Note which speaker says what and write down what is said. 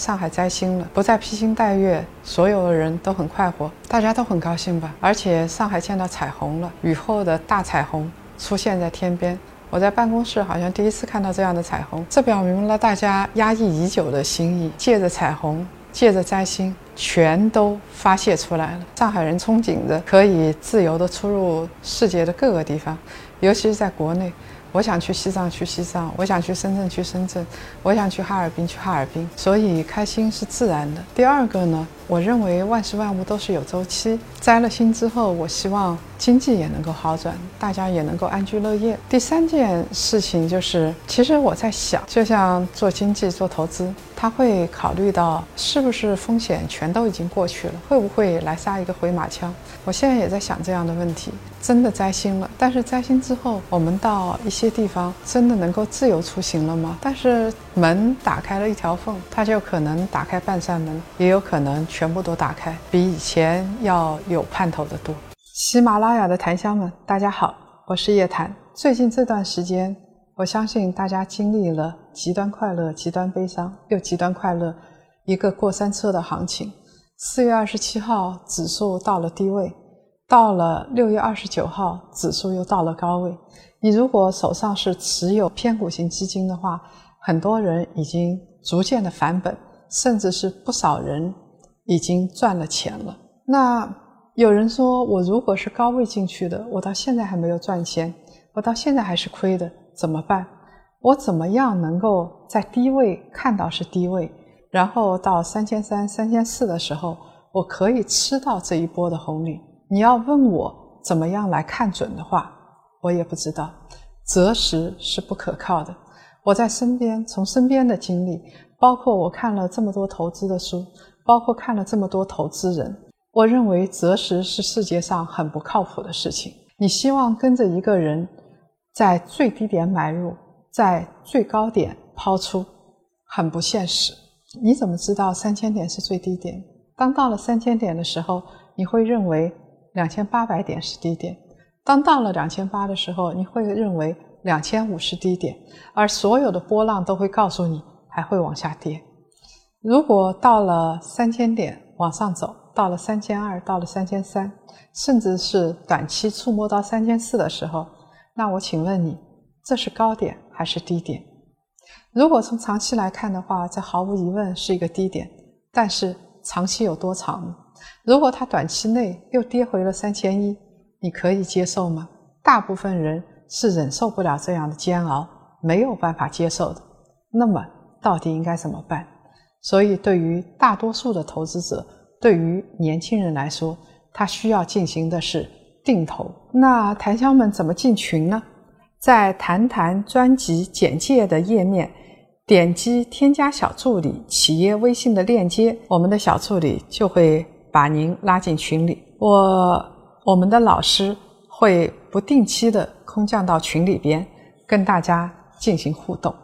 Speaker 1: 上海摘星了，不再披星戴月，所有的人都很快活，大家都很高兴吧？而且上海见到彩虹了，雨后的大彩虹出现在天边。我在办公室好像第一次看到这样的彩虹，这表明了大家压抑已久的心意，借着彩虹，借着摘星，全都发泄出来了。上海人憧憬着可以自由地出入世界的各个地方，尤其是在国内。我想去西藏，去西藏；我想去深圳，去深圳；我想去哈尔滨，去哈尔滨。所以开心是自然的。第二个呢，我认为万事万物都是有周期。摘了星之后，我希望经济也能够好转，大家也能够安居乐业。第三件事情就是，其实我在想，就像做经济、做投资，他会考虑到是不是风险全都已经过去了，会不会来杀一个回马枪？我现在也在想这样的问题。真的摘星了，但是摘星之后，我们到一些地方真的能够自由出行了吗？但是门打开了一条缝，它就可能打开半扇门，也有可能全部都打开，比以前要有盼头的多。喜马拉雅的檀香们，大家好，我是叶檀。最近这段时间，我相信大家经历了极端快乐、极端悲伤又极端快乐一个过山车的行情。四月二十七号，指数到了低位。到了六月二十九号，指数又到了高位。你如果手上是持有偏股型基金的话，很多人已经逐渐的返本，甚至是不少人已经赚了钱了。那有人说，我如果是高位进去的，我到现在还没有赚钱，我到现在还是亏的，怎么办？我怎么样能够在低位看到是低位，然后到三千三、三千四的时候，我可以吃到这一波的红利？你要问我怎么样来看准的话，我也不知道。择时是不可靠的。我在身边，从身边的经历，包括我看了这么多投资的书，包括看了这么多投资人，我认为择时是世界上很不靠谱的事情。你希望跟着一个人在最低点买入，在最高点抛出，很不现实。你怎么知道三千点是最低点？当到了三千点的时候，你会认为。两千八百点是低点，当到了两千八的时候，你会认为两千五是低点，而所有的波浪都会告诉你还会往下跌。如果到了三千点往上走，到了三千二，到了三千三，甚至是短期触摸到三千四的时候，那我请问你，这是高点还是低点？如果从长期来看的话，这毫无疑问是一个低点，但是长期有多长呢？如果它短期内又跌回了三千一，你可以接受吗？大部分人是忍受不了这样的煎熬，没有办法接受的。那么到底应该怎么办？所以对于大多数的投资者，对于年轻人来说，他需要进行的是定投。那檀香们怎么进群呢？在谈谈专辑简介的页面。点击添加小助理企业微信的链接，我们的小助理就会把您拉进群里。我我们的老师会不定期的空降到群里边，跟大家进行互动。